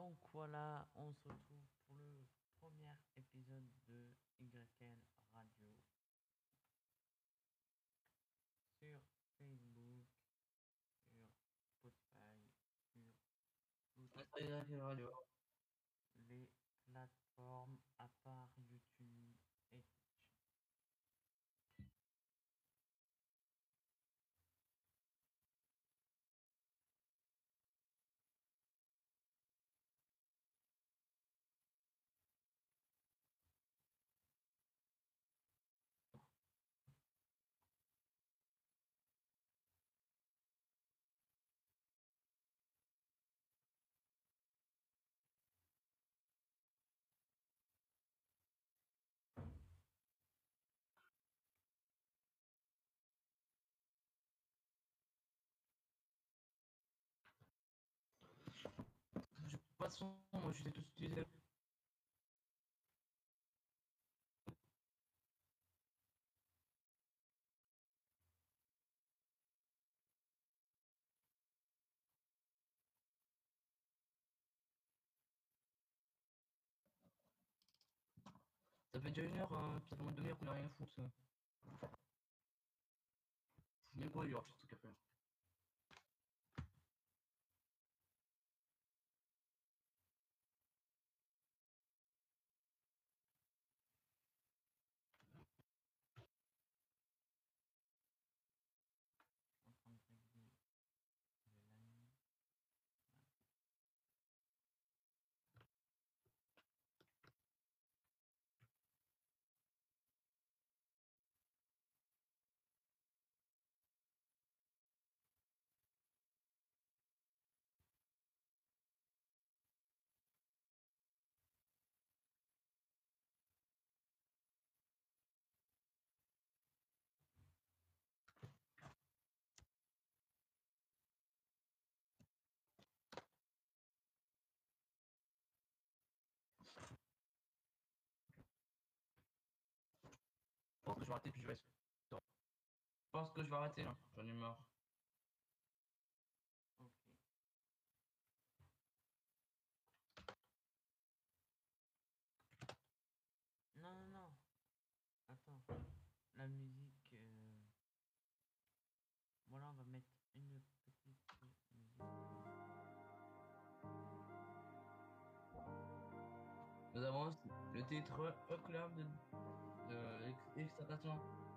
Donc voilà, on se retrouve pour le premier épisode de YL Radio sur Facebook, sur Spotify, sur toutes Radio. les plateformes à part YouTube et Twitch. De toute façon, moi je sais tout utiliser. Ça fait déjà une heure, hein, de qu'on a rien à foutre. Vais arrêter puis je vais. Je pense que je vais arrêter là, j'en ai marre. Non, non, non. Attends. La musique. euh, Voilà, on va mettre une petite musique. Nous avons le titre Club de, Isso, tá, tá,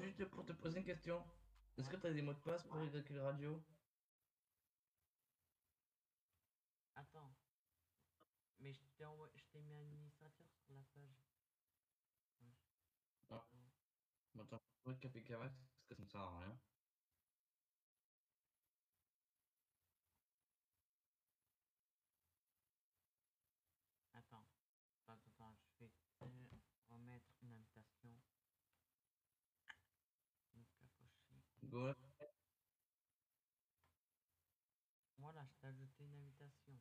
Juste pour te poser une question, est-ce que t'as des mots de passe pour le radio Attends. Mais je t'ai envoyé, je t'ai mis un administrateur sur la page. Ouais. Ah. Attends, je vais Café Cavax parce que ça ne sert à rien. Attends. Attends, attends, je vais te remettre une invitation. Donc, approcher. Go. T'ai ajouté une invitation.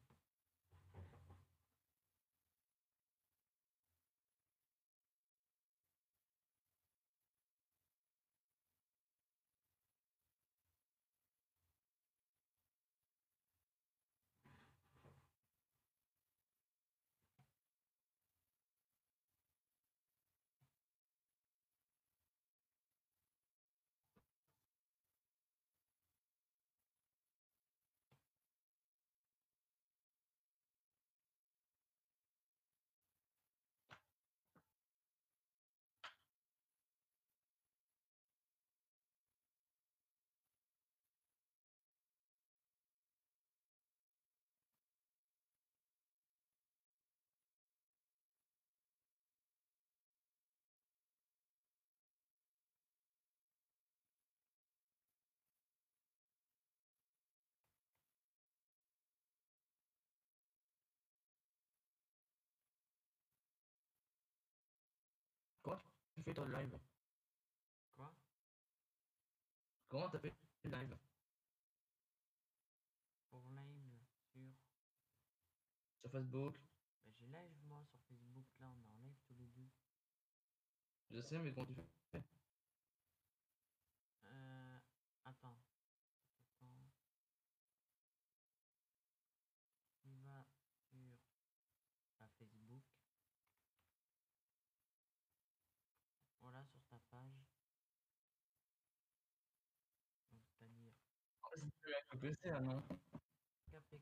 Tu fais ton live? Quoi? Comment t'as fait le live? Pour live sur. Sur Facebook. Bah, j'ai live moi sur Facebook, là on est en live tous les deux. Je sais, mais comment tu fais Euh. Attends. Attends. Tu vas sur ta Facebook. Voilà, sur ta page. Donc, c'est-à-dire Le PC, ah non? Café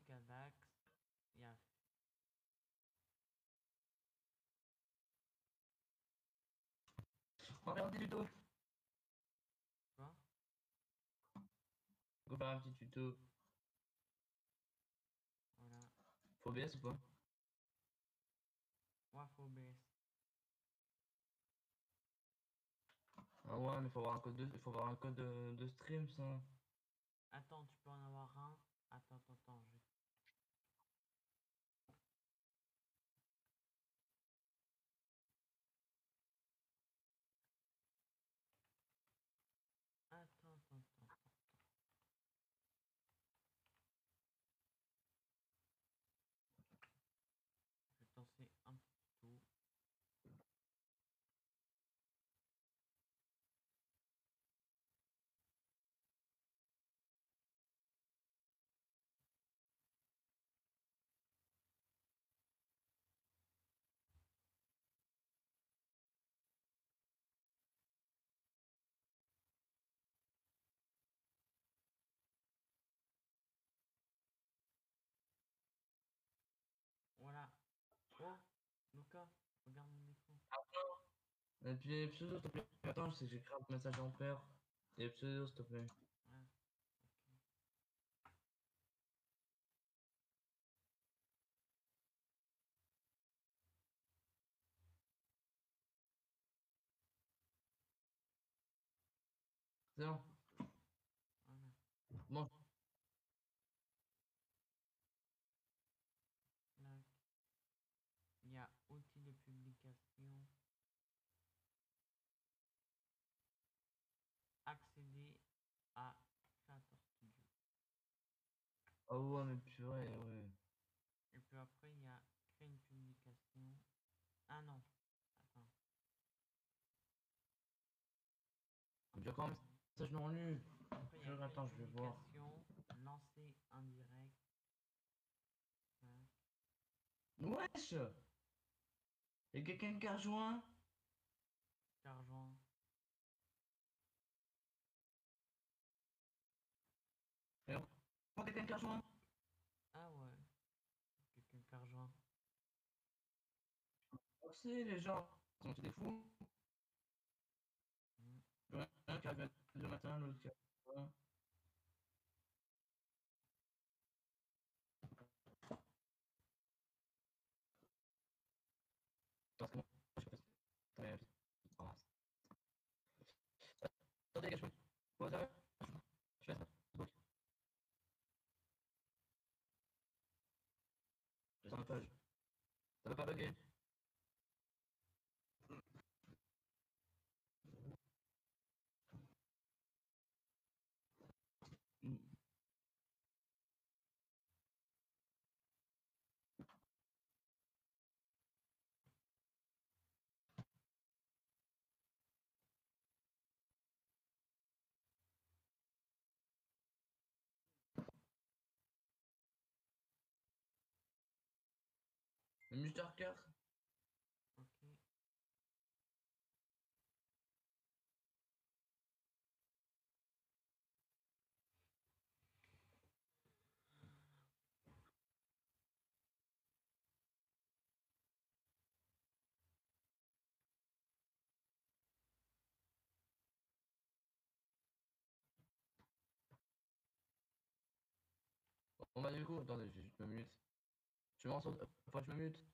On va faire un petit tuto quoi? Go faire un petit tuto. Voilà. Faut OBS ou pas? Ouais, faut OBS. Ah ouais, mais faut avoir un code de, faut avoir un code de, de stream, ça. Attends, tu peux en avoir un. Attends, attends, attends. Je... Attends, attends, attends, attends. Je vais te lancer un petit tout. Voilà. Oh, Luca, regarde mon écran. Et puis les pseudos, s'il te plaît. Attends, sais que j'écris un message en père. Et les pseudos, s'il te plaît. C'est bon. Voilà. Bon. Tac. Il y a outils de publication. Accéder à Creator Studio. Ah ouais, mais purée, ouais. Et puis après, il y a créer une publication. Ah non. Attends. J'ai encore un message non lu. Après, il y a Je- attends, je vais voir. Lancer un direct. Wesh Y'a quelqu'un qui a rejoint? T'as rejoint? Pas quelqu'un qui a rejoint Ah ouais. Quelqu'un qui a rejoint. Merci les gens. Sont des fous a fait le matin, l'autre qui a fait un. Parce que moi, je sais pas si t'as rien vu. Ah. Attendez, les gars, je fais- Ouais, ça va. Je fais ça. Donc. Je sens la page. Ça va pas bugger. Le Muster 4 Ok. Bon bah du coup, attendez, juste me. Je me rends. Enfin, je me mute.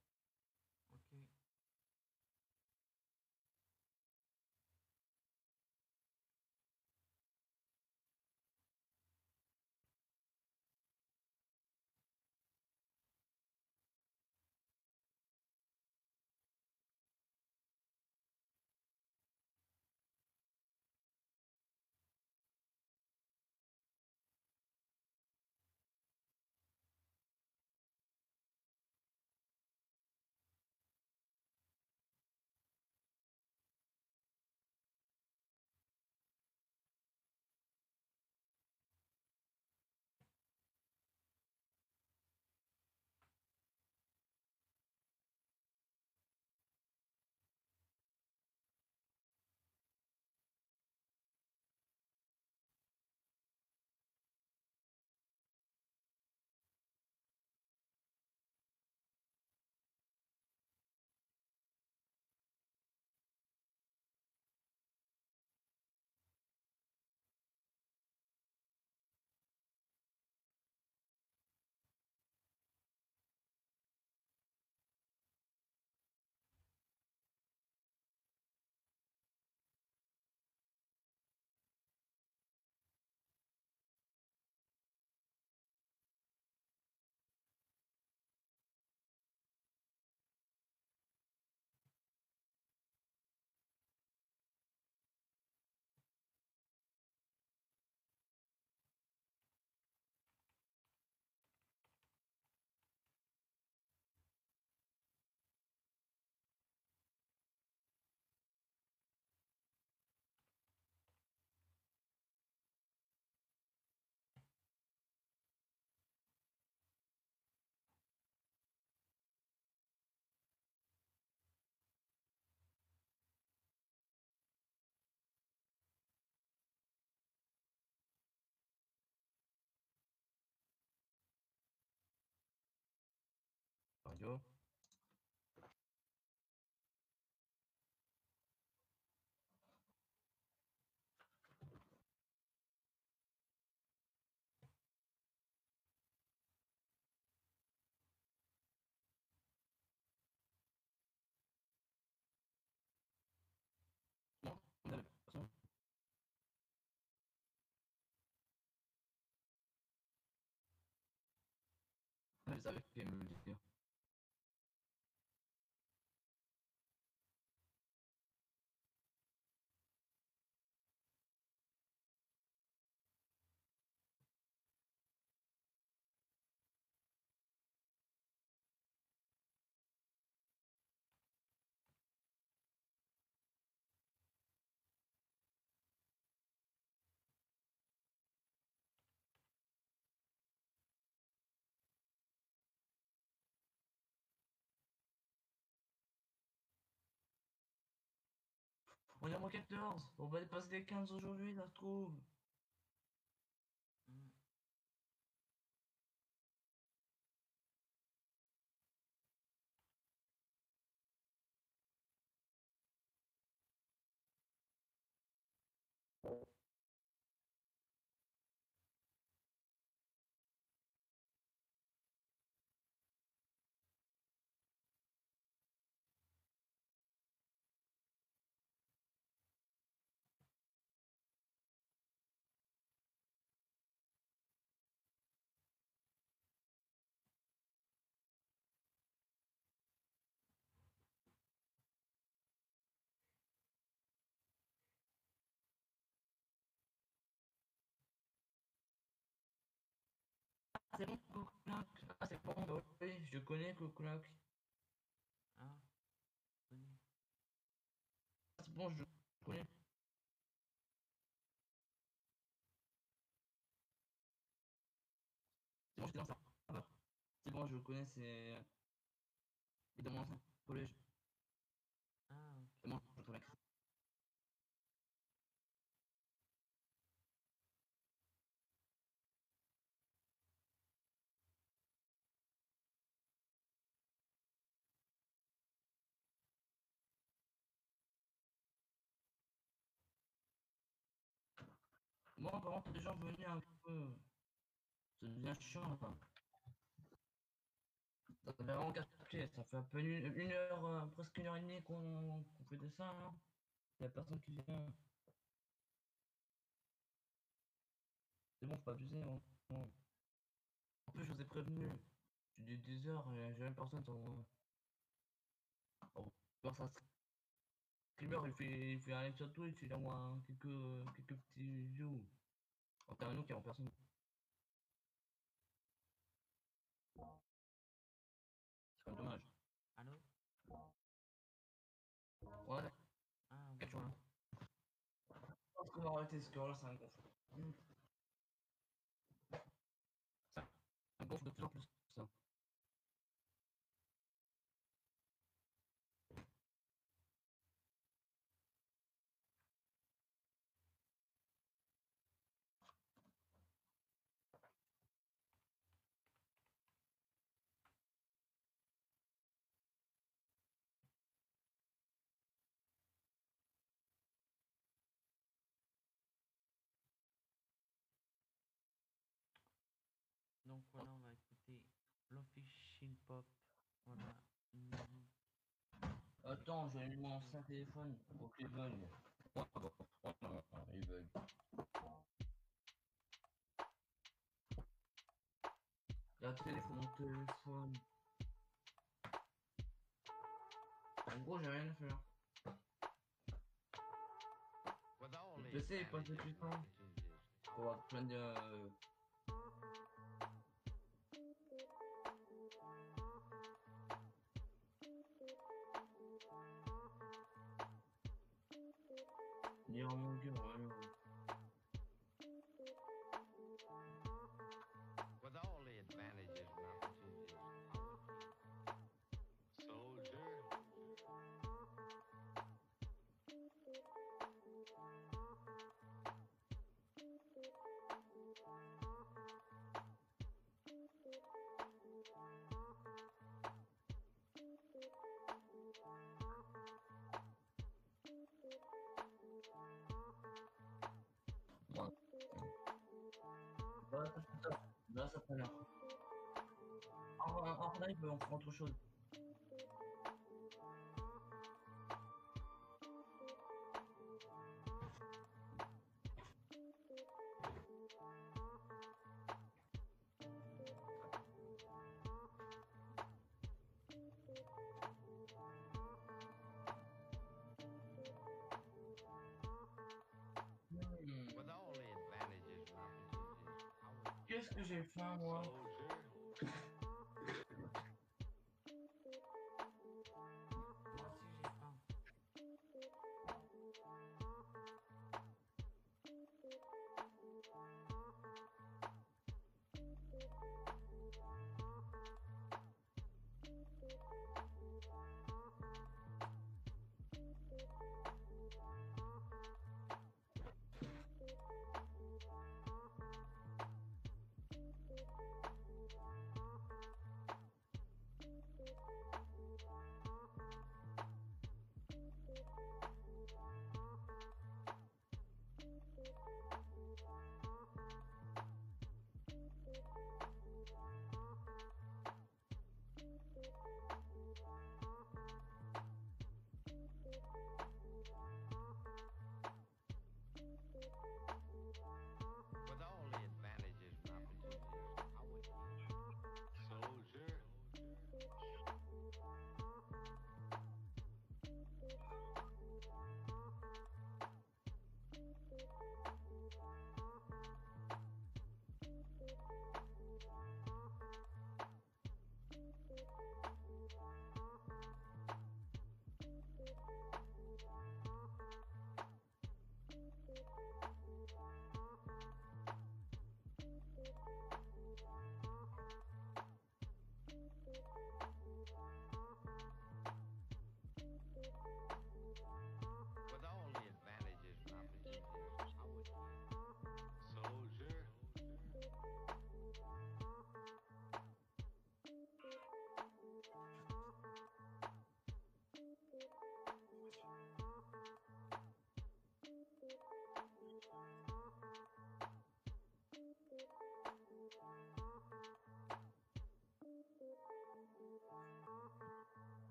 Allait me. On est à moins 14. On va dépasser les 15 aujourd'hui, se trouve. C'est bon, Coquelac. Ah, c'est bon, je connais Coquelac. Ah, c'est bon, je connais. C'est bon, je connais, c'est. Ancien collège. Ah, ok. C'est bon, je le connais. Les gens venaient un peu. Ça devient chiant. Ça devient vraiment. Ça fait un peu une, une heure, euh, presque une heure et demie qu'on fait de ça. Là. Il a personne qui vient. C'est bon, faut pas abuser. hein. En plus, je vous ai prévenu. J'ai dit 10 heures et j'ai même personne sur. Oh, ça. Streamer, il fait, il fait un live sur Twitch, il envoie quelques, quelques petits views. En termes nous qui en personne. C'est quand même dommage. Allô? Ouais, Ah, là. Je pense qu'on va arrêter ce là ça me gonfle. Mm. Ça me gonfle de plus en plus. Donc voilà, on va écouter l'official pop. Voilà. Attends, j'ai mis mon ancien téléphone pour qu'il bug. Il bug. La téléphone, mon téléphone. En gros, j'ai rien à faire. Le PC est pas assez puissant. Pour avoir plein de. Euh, Lire mon c'est ça. Là, prend l'air. En, en, en live, on fera autre chose. J'ai faim, moi. Moi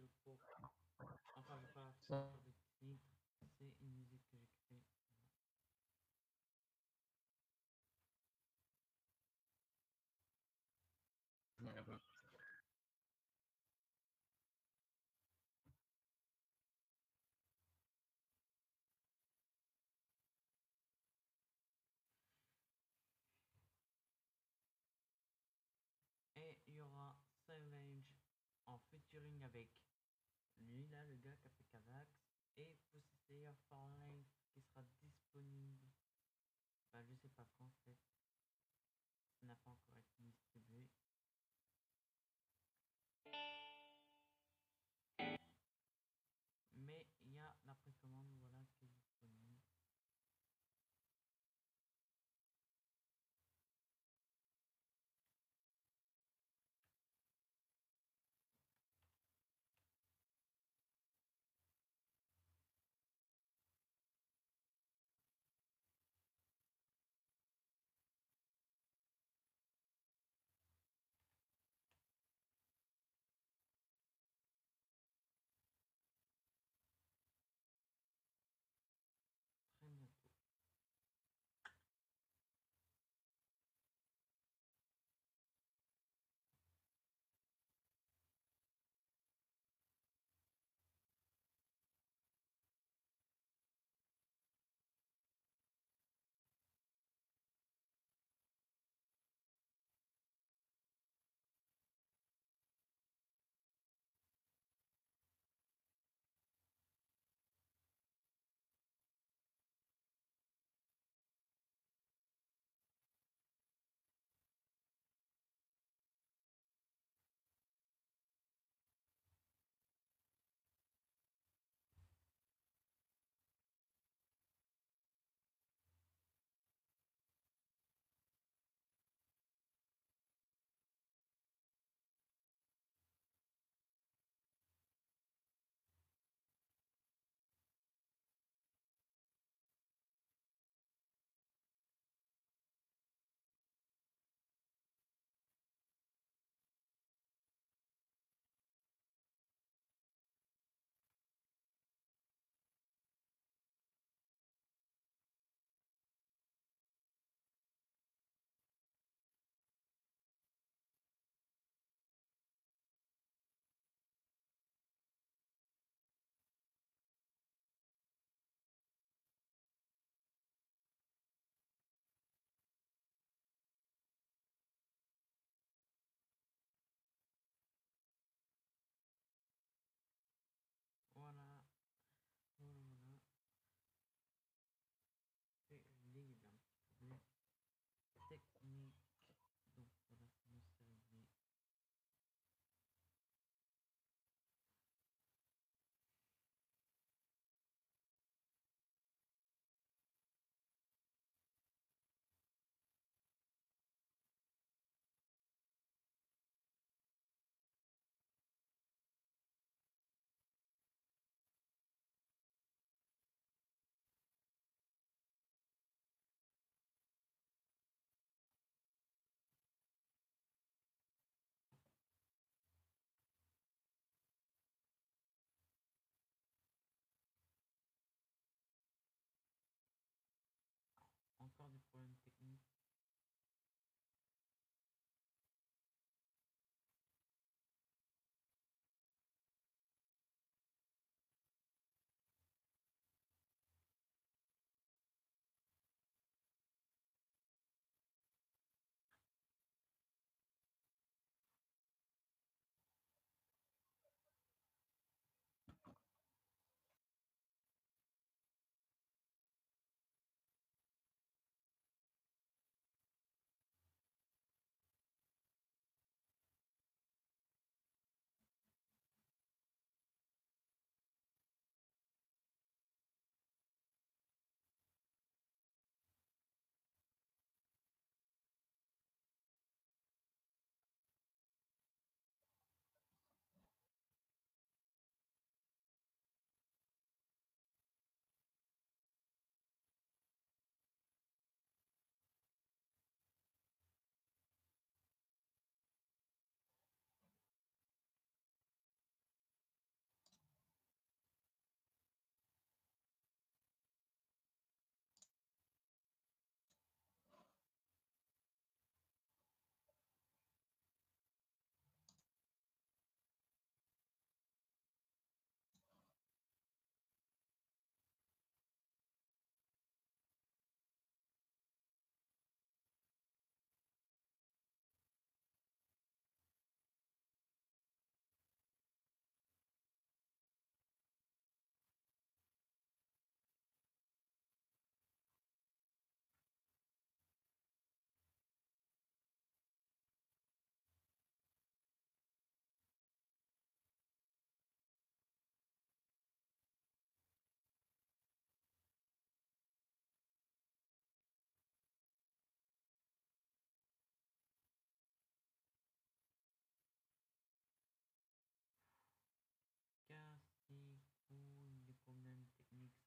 j'ai créée. Ouais, un peu. Et il y aura Savage en featuring avec lui là, le gars qui a fait Kavax, et Slayer for Life qui sera disponible. Bah, je sais pas quand en fait. Ça n'a pas encore été distribué.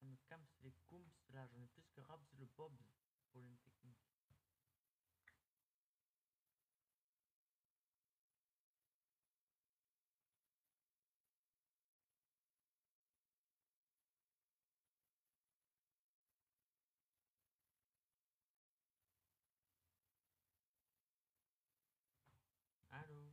Me calme sur les cooms là, j'en ai plus que Rabs le Bob. Problème technique. Allô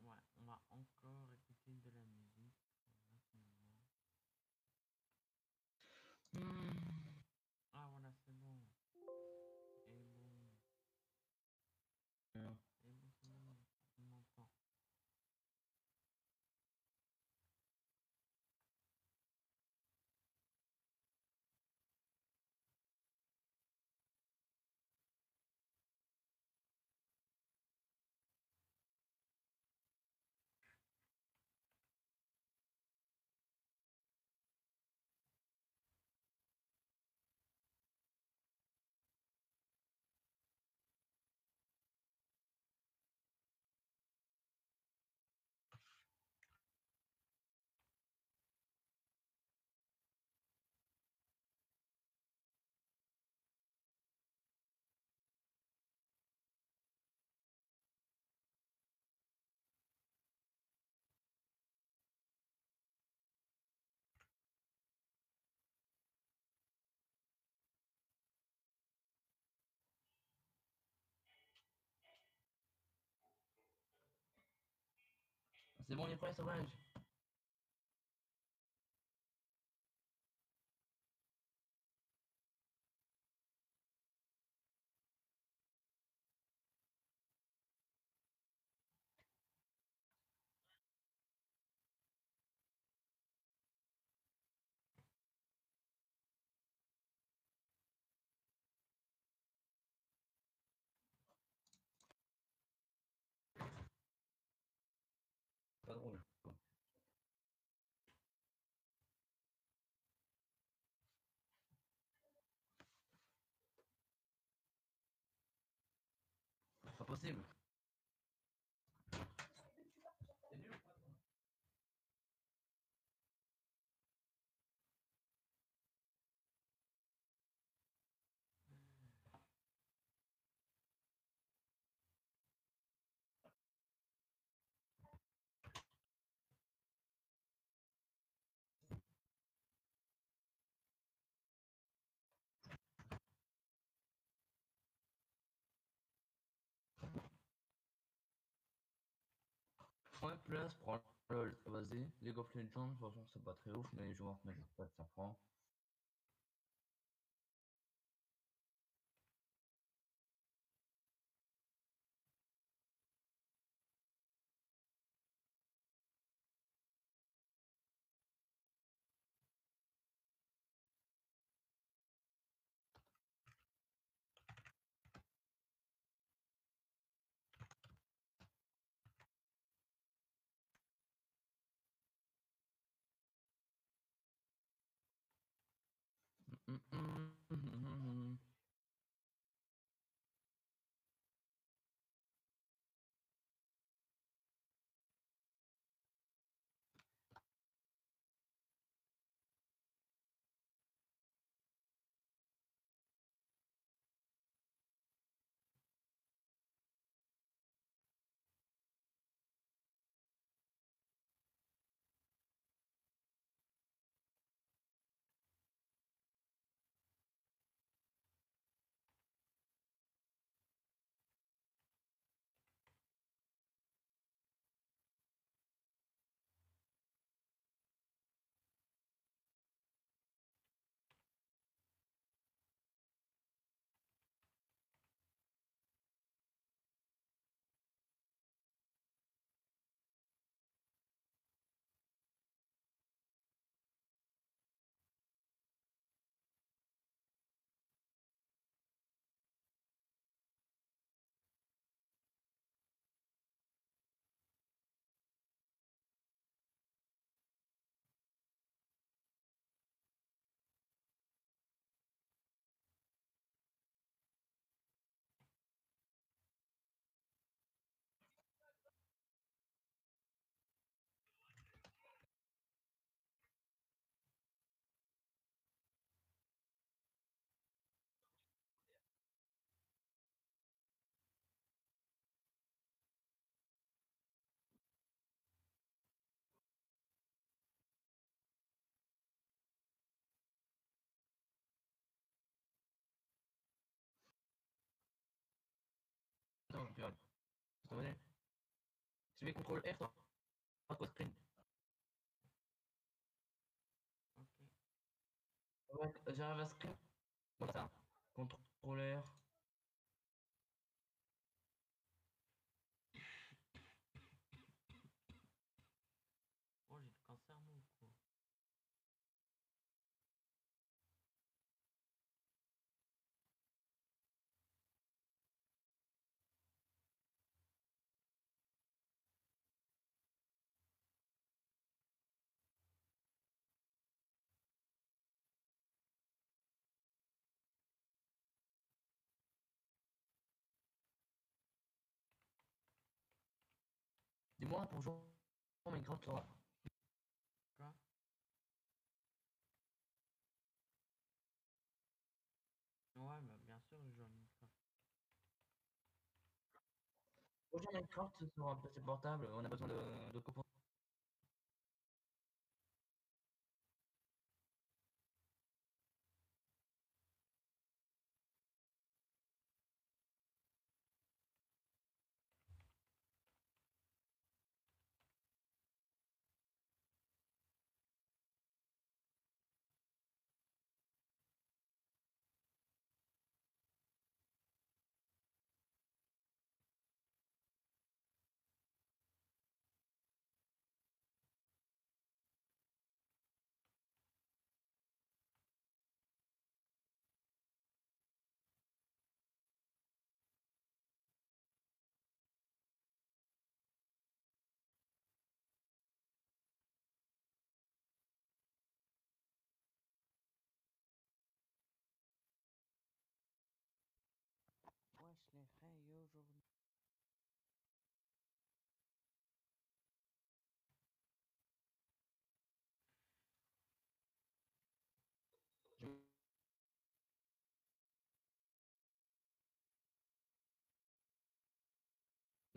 Ouais, on va encore écouter de la musique. en ce moment. Hmm. Ah voilà, c'est bon. Et bon. Bien. Et bon, c'est bon. On m'entend. C'est bon, il est prêt, 5000 Ouais, place, prends LOL, vas-y. League of Legends, de toute façon, c'est pas très ouf, mais les joueurs mettent pas ça prend. Tu mets CTRL R, toi? Ok. J'arrive à R. Oh, j'ai du cancer, moi, ou quoi Dis-moi pour jouer au Minecraft, toi. Quoi Ouais, bah, bien sûr, je joue à Minecraft. Pour jouer à Minecraft sur un PC portable, on a besoin de, de composants.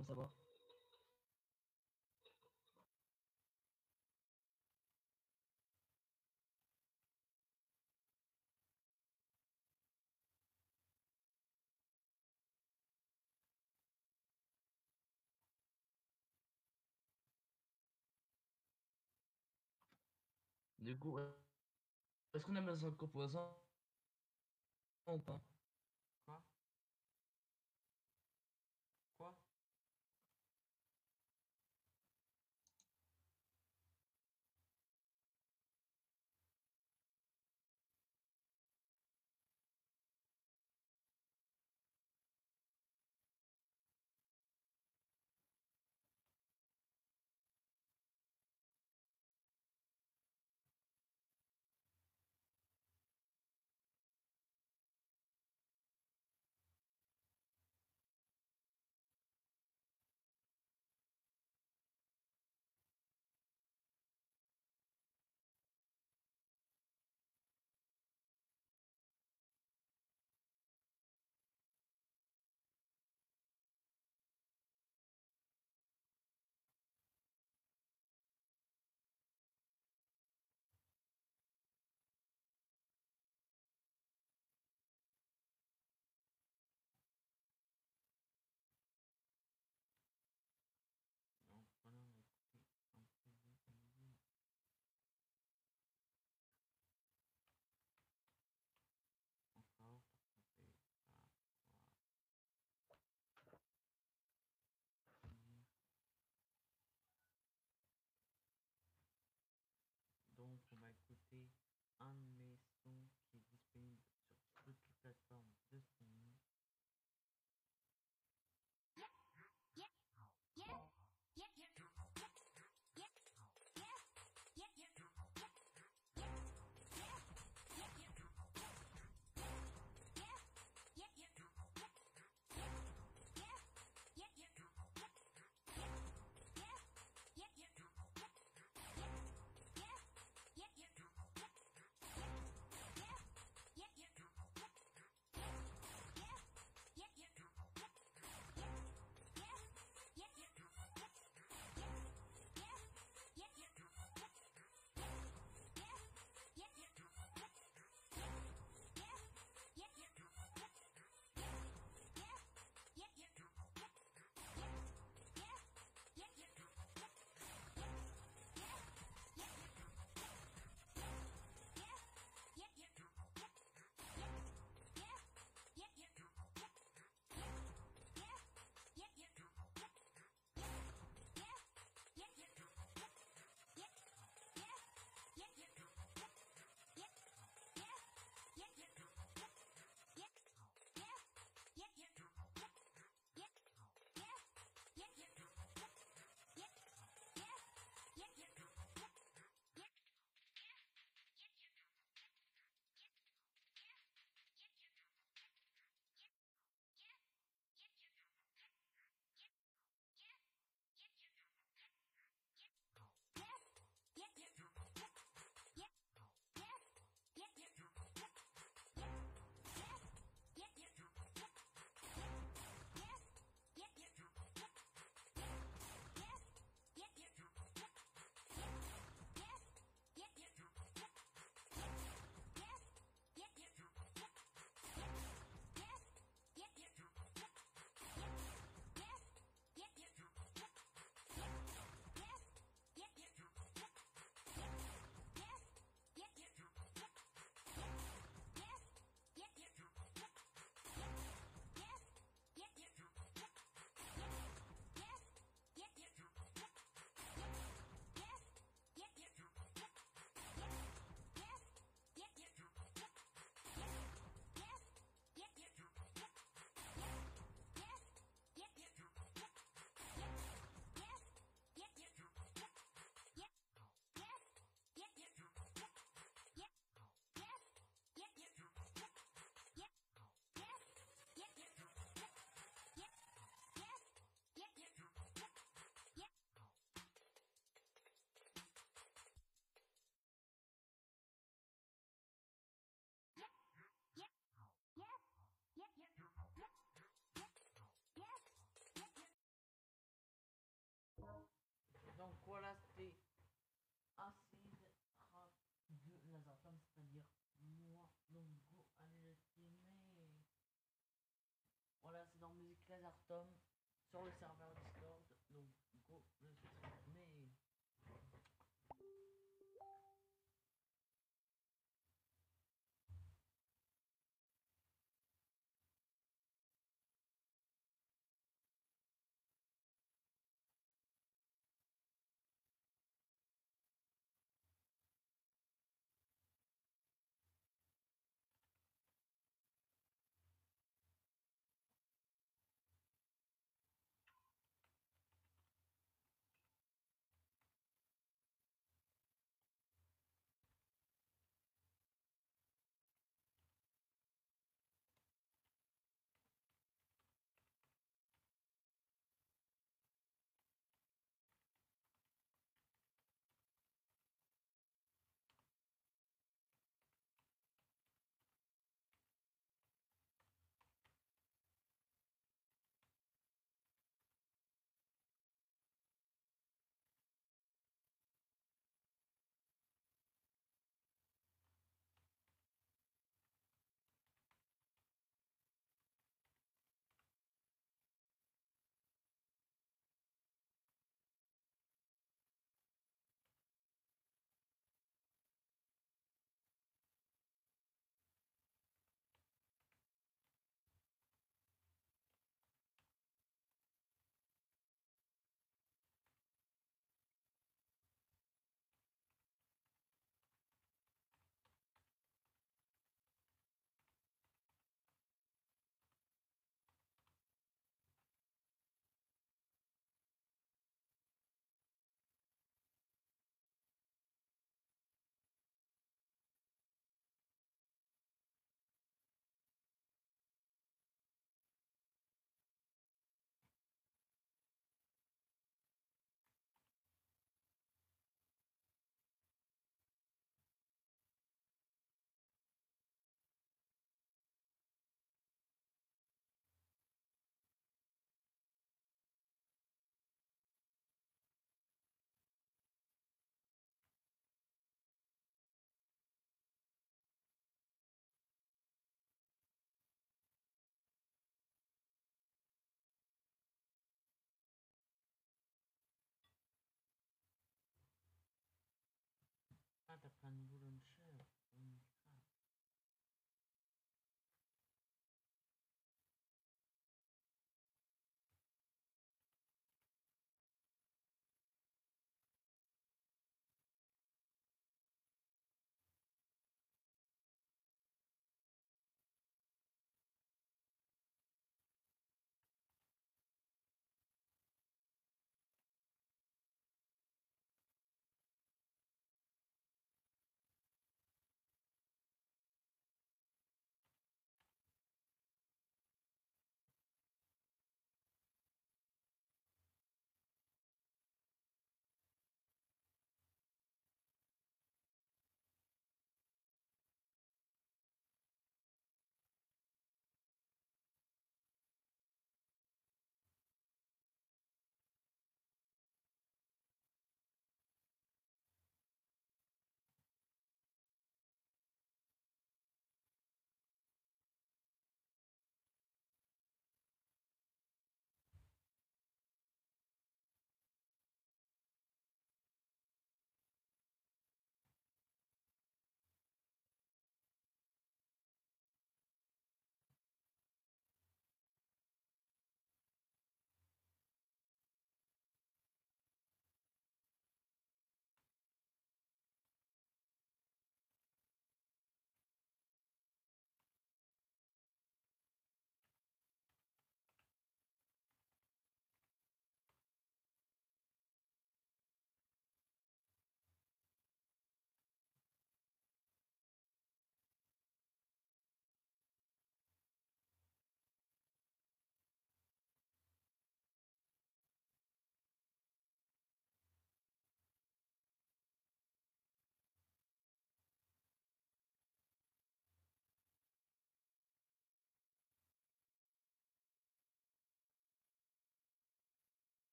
Ça va. Du coup, est-ce qu'on a besoin de composants ou pas? Un de sons qui est disponible sur toutes les plateformes de streaming. Ah, t'as plein de boulons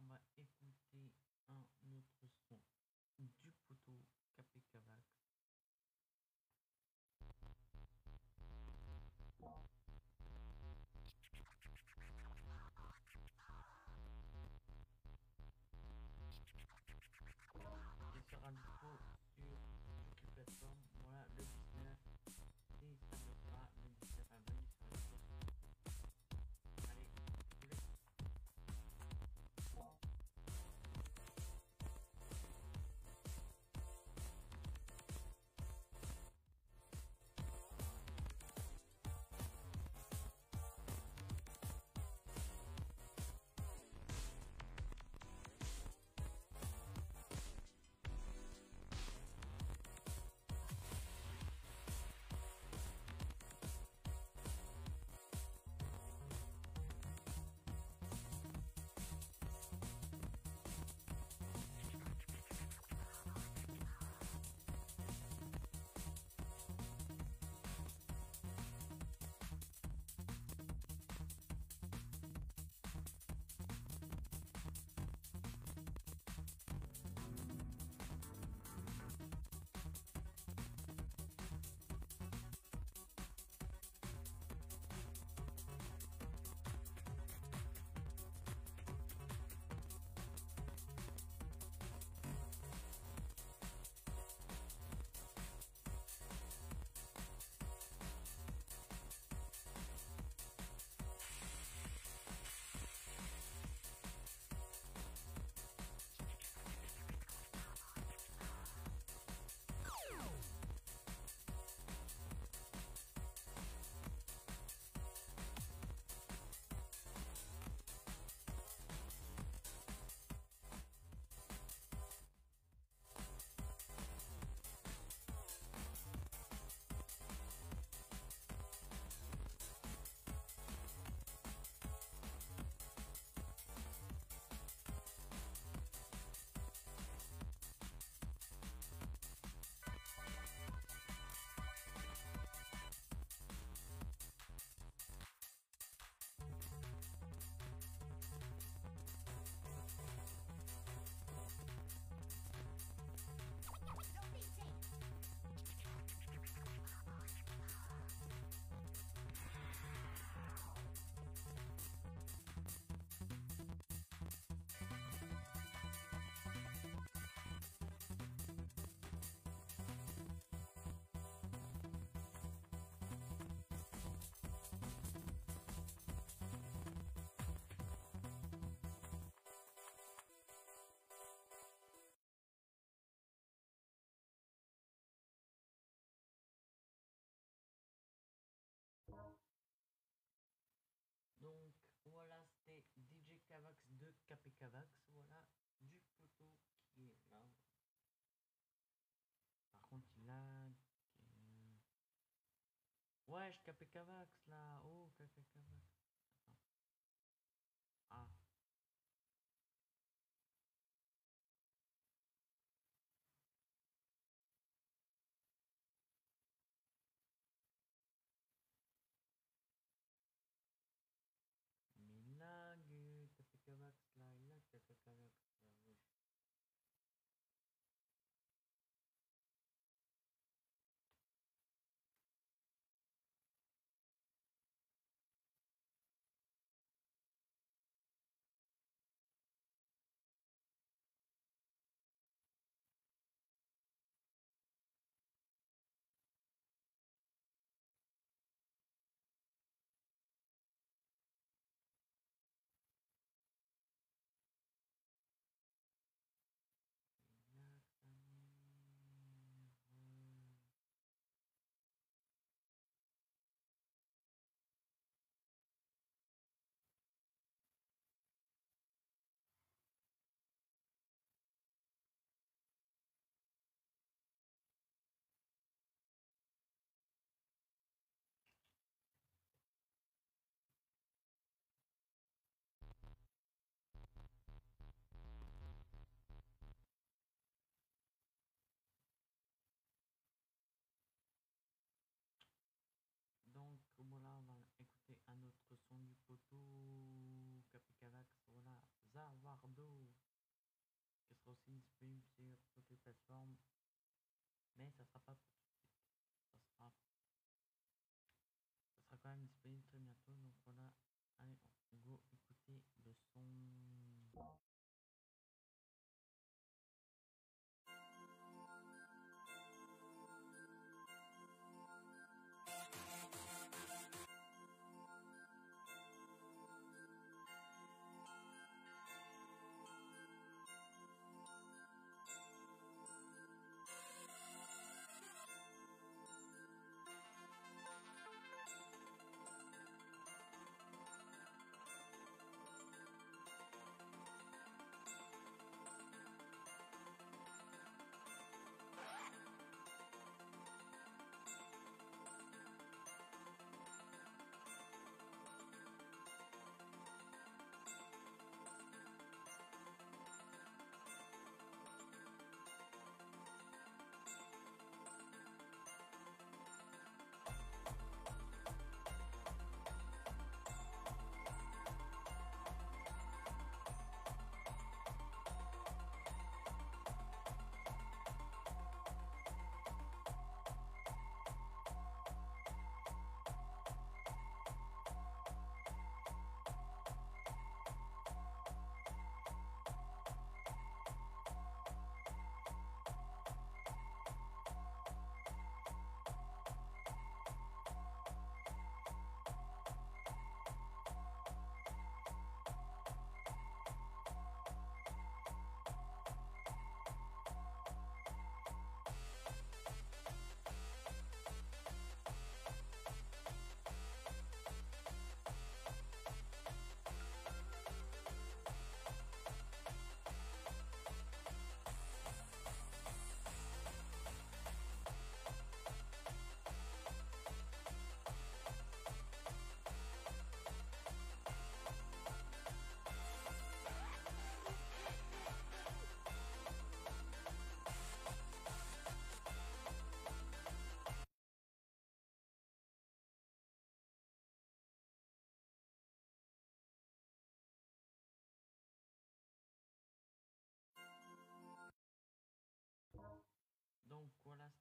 on va écouter un autre son du poteau KPK Capécavax, voilà, du poteau qui est là. Par contre, il a... Wesh, Capécavax, là, oh, Capécavax. Kanka. Capicavax, voilà, Zawardo, qui sera aussi disponible sur toutes les plateformes, mais ça sera pas pour tout de suite. Ça sera, ça sera quand même disponible très bientôt, donc voilà, allez, on go écouter le son.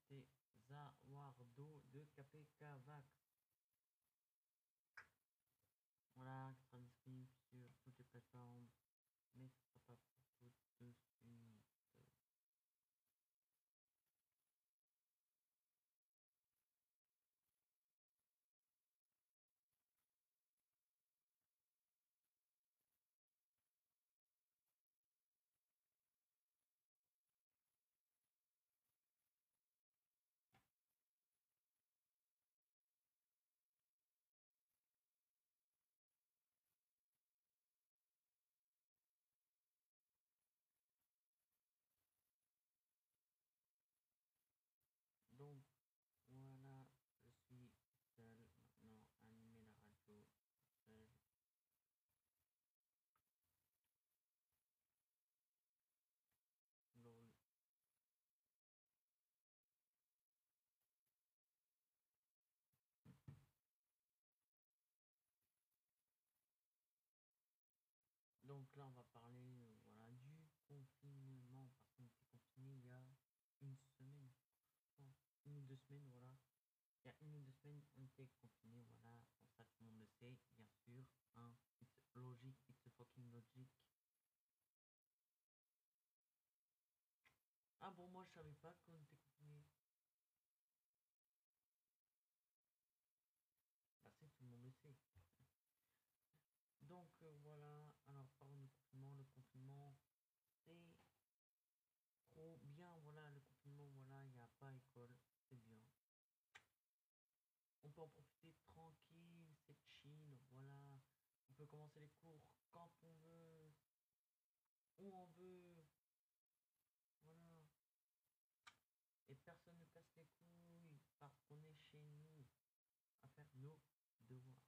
C'était Zawardo de KPKVax. Voilà, qui sera disponible sur toutes les plateformes, mais ce sera pas pour tout de suite. Donc voilà, je suis seul maintenant à animer la radio tout seul. Lol. Donc là, on va parler euh, voilà, du confinement parce qu'on était confiné il y a une semaine, une ou deux semaines, voilà. Il y a une ou deux semaines, on était confiné, voilà. Bon, ça, tout le monde le sait, bien sûr. Hein. It's logic, it's fucking logic. Ah bon, moi, je savais pas qu'on confiné. Bah, c'est tout le monde le sait. Donc euh, voilà, alors parlons du confinement. Le confinement, c'est trop bien. Voilà, le confinement, voilà, il n'y a pas école, c'est bien. On peut en profiter tranquille, c'est chill, voilà. On peut commencer les cours quand on veut, où on veut. Voilà. Et personne ne casse les couilles parce qu'on est chez nous à faire nos devoirs.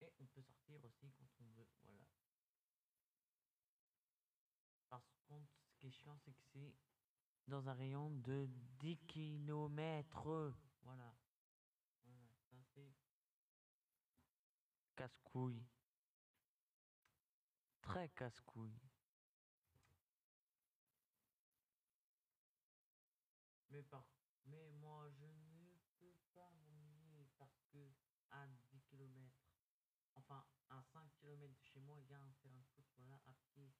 Et on peut sortir aussi quand on veut, voilà. Par contre, ce qui est chiant, c'est que c'est dans un rayon de 10 km. Voilà. Voilà, ça c'est casse-couille. très casse-couille. Mais par mais moi je ne peux pas m'ennuyer parce que à 10 km, enfin à 5 km de chez moi, il y a un terrain de foot, voilà, à pied.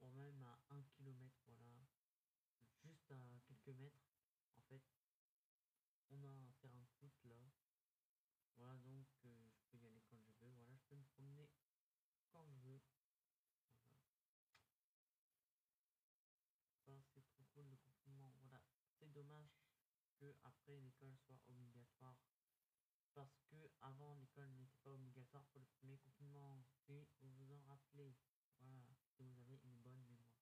Ou même à 1 km, voilà. Juste à quelques mètres, en fait. On a un terrain de foot là. Voilà, donc euh, je peux y aller quand je veux. Voilà, je peux me promener quand je veux. Voilà. Ça, c'est trop cool le confinement. Voilà, c'est dommage que après l'école soit obligatoire. Parce que avant l'école n'était pas obligatoire pour le premier confinement. Si vous vous en rappelez. Voilà, si vous avez une bonne mémoire.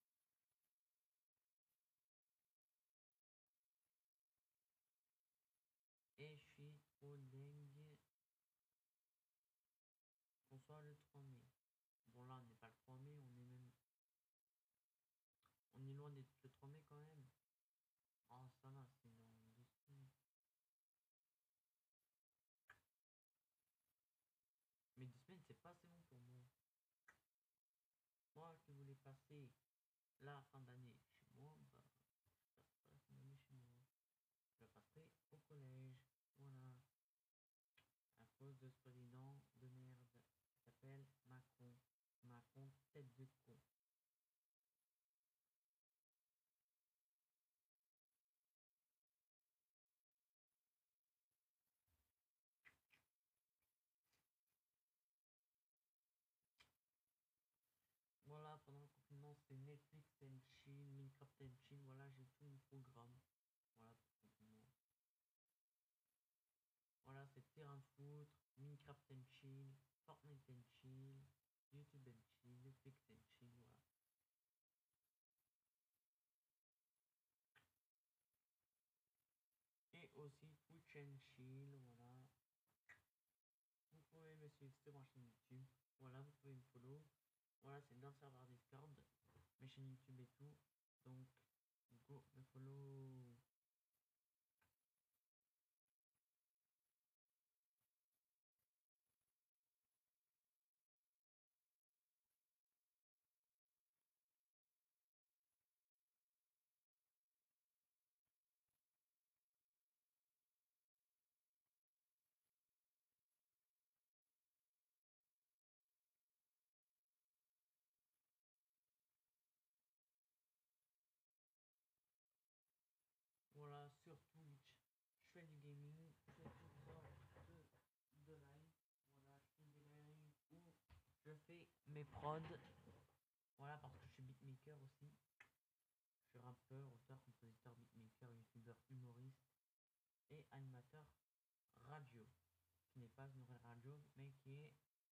Et je suis trop dingue qu'on soit le 3 mai. Bon là on n'est pas le 3 mai, on est même... On est loin d'être le 3 mai quand même. Oh ça va, c'est dans deux semaines. Mais deux semaines c'est pas assez long pour moi. Moi qui voulais passer la fin d'année chez moi, bah la fin d'année chez moi. Je la passerai au collège. Voilà. À cause de ce président de merde qui s'appelle Macron. Macron, tête de con. Voilà, pendant le confinement, c'est Netflix chill, Minecraft chill. Voilà, j'ai tout mon programme. Voilà, le confinement. Voilà, c'est terrain foot, Minecraft and chill, Fortnite chill, YouTube and chill, Netflix voilà. Et aussi Twitch voilà. Vous pouvez me suivre sur ma chaîne YouTube. Voilà, vous pouvez me follow. Voilà, c'est dans serveur Discord, mes chaînes YouTube et tout. Donc, go me follow. Voilà, sur Twitch, je fais du gaming, je fais toutes sortes de, de live. Voilà, je fais des lives où je fais mes. Voilà, parce que je suis beatmaker aussi. Je suis rappeur, auteur, compositeur, beatmaker, youtubeur, humoriste et animateur radio. Qui n'est pas une vraie radio, mais qui est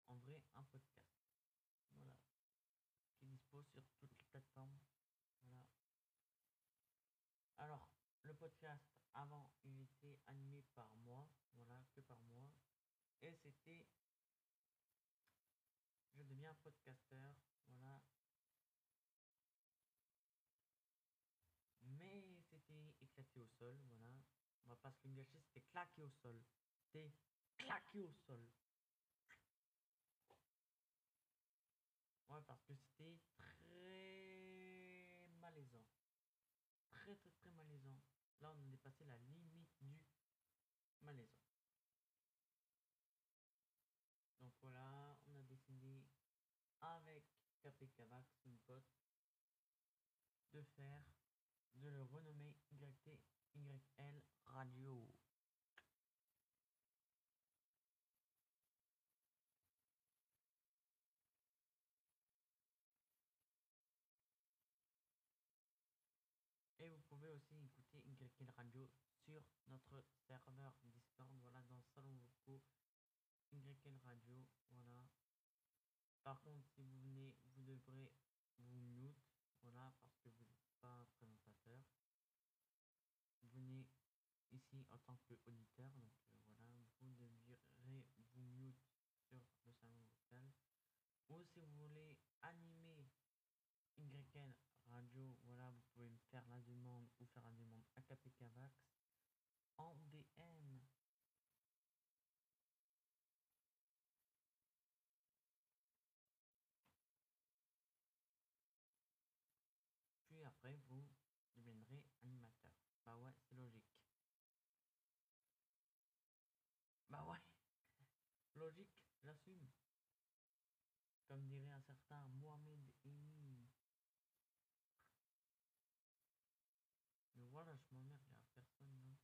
en vrai un podcast. Voilà. Qui est dispo sur toutes les plateformes. Voilà. Alors, le podcast avant il était animé par moi voilà que par moi et c'était je deviens podcasteur voilà. Mais c'était éclaté au sol voilà. On va pas se le gâcher c'était claqué au sol. C'était claqué au sol. Ouais parce que c'était très malaisant. Très très très malaisant. Là, on a dépassé la limite du malaisant. Donc voilà, on a décidé de faire, de le renommer YT YL Radio. Et vous pouvez aussi écouter YL Radio sur notre serveur Discord, voilà, dans le salon vocaux YL Radio, voilà. Par contre, si vous venez, vous devrez vous mute, voilà, parce que vous n'êtes pas présentateur. Vous venez ici en tant qu'auditeur, donc euh, voilà, vous devrez vous mute sur le salon vocal. Ou si vous voulez animer YL Radio, voilà, vous pouvez me faire la demande ou faire la demande à KPKVax en DM. Vous deviendrez animateur. Bah ouais, c'est logique. Bah ouais, logique, j'assume. Comme dirait un certain Mohamed Eni. Mais voilà, je m'emmerde, il y a personne là.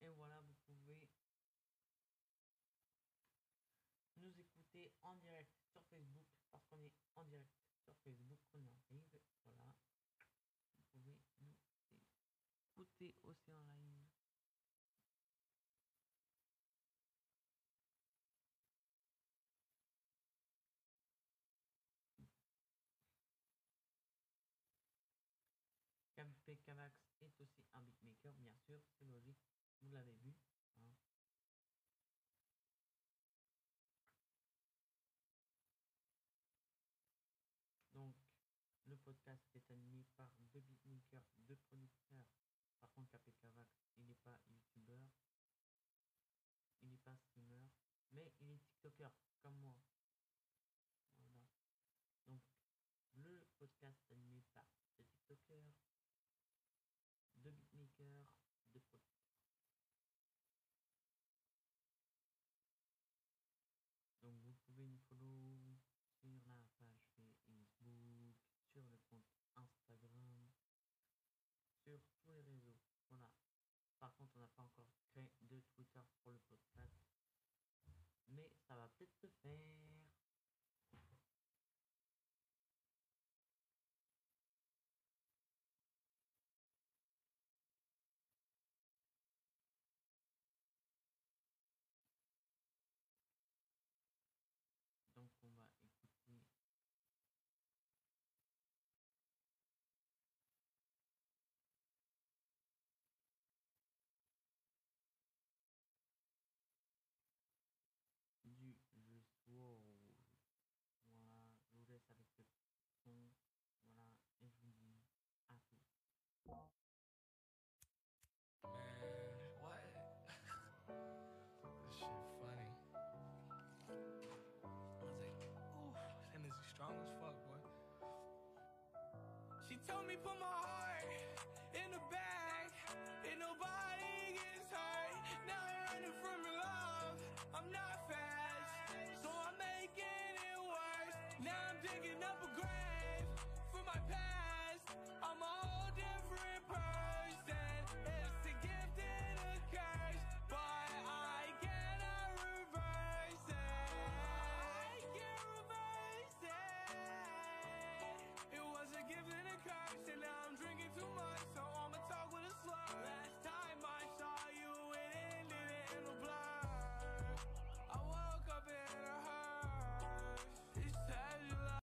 Et voilà, vous pouvez nous écouter en direct sur Facebook parce qu'on est en direct sur Facebook on arrive. Voilà. Vous pouvez nous écouter aussi en. KVP Kavax est aussi un beatmaker, bien sûr, c'est logique, vous l'avez vu. hein. Donc, le podcast est animé par deux beatmakers, deux producteurs. Par contre, KP Kavax, il n'est pas youtubeur, il n'est pas streamer, mais il est tiktoker, comme moi. Voilà. Donc, le podcast animé par deux tiktokers, deux beatmakers, deux producteurs. Donc vous pouvez nous follow sur la page Facebook, sur le compte Instagram, sur tous les réseaux. Voilà. Par contre, on n'a pas encore créé de Twitter pour le podcast. Mais ça va peut-être se faire. Told me put my